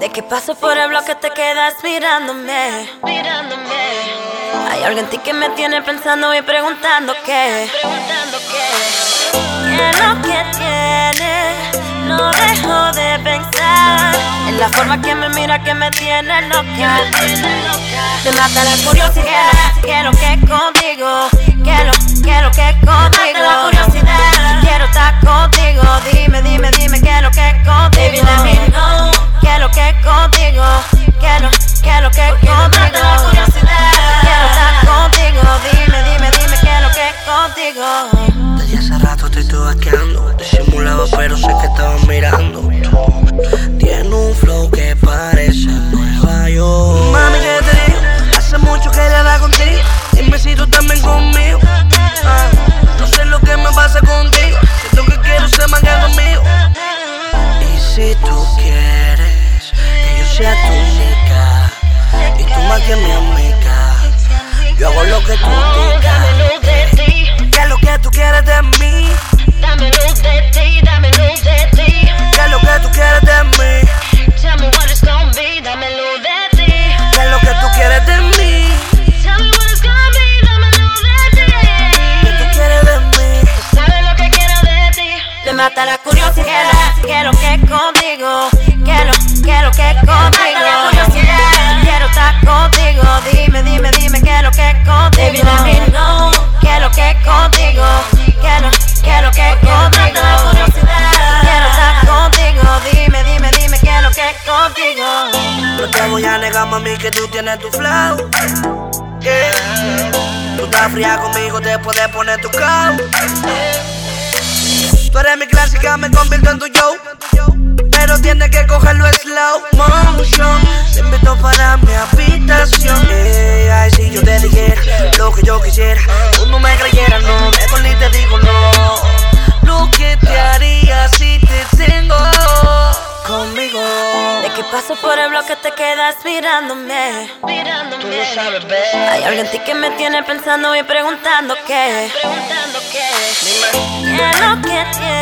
De que paso por el bloque te quedas mirándome. mirándome. Hay algo en ti que me tiene pensando y preguntando qué. Preguntando qué. ¿Qué es lo que tiene? No dejo de pensar en la forma que me mira que me tiene loca. Te mata la curiosidad. Quiero que contigo. Quiero, quiero contigo. Desde hace rato te estoy vaqueando. Disimulaba, pero sé que estabas mirando. Tiene un flow que parece Nueva York. Mami, ¿qué te digo? Hace mucho que le da contigo. Dime si tú también conmigo. Ah, no sé lo que me pasa contigo. Siento que quiero ser más que conmigo. Y si tú quieres que yo sea tu única, y tú más que mi amiga, yo hago lo que tú digas. Mata la curiosidad. Quiero que contigo. Quiero, quiero que contigo. Quiero estar contigo. Dime, dime, dime. Quiero que Baby, contigo. let me know. Quiero que contigo. Quiero, quiero que Porque me mata contigo. la curiosidad. Quiero estar contigo. Dime, dime, dime. Quiero que contigo. No te voy a negar, mami, que tú tienes tu flow. Yeah. Tú estás fría conmigo, te puedes poner tu cow. Tú clásica, me convierto en tu yo. Pero tienes que cogerlo en slow motion. Te invito para mi habitación. Ey, ay, si yo te dijera lo que yo quisiera, tú no me creyeras, no. Mejor ni te digo no. Lo que te haría si te tengo conmigo. De que paso por el bloque te quedas mirándome. Mirándome. Hay algo en ti que me tiene pensando y preguntando qué. Preguntando qué. ¿Qué es lo que tiene?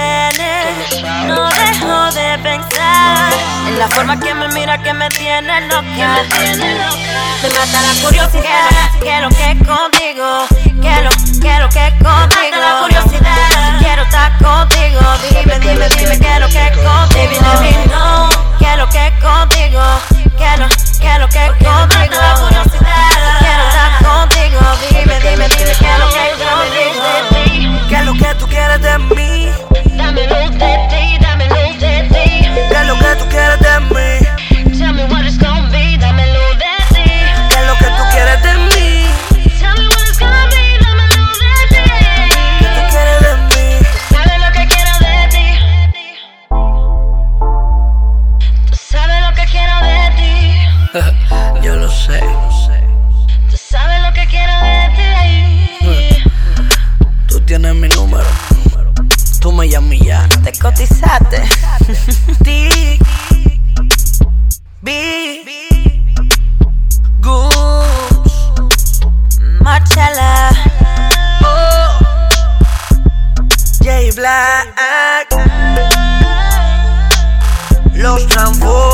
La forma que me mira que me tiene loca. Tiene loca. Me mata la curiosidad. Quiero que contigo. Quiero, quiero que contigo. la curiosidad. yo lo sé. Tú sabes lo que quiero de ti. Tú tienes mi número. Tú me llamas ya. Te cotizaste. Tic. B. Goose. Marchala. Oh. J. Black. Los trampos.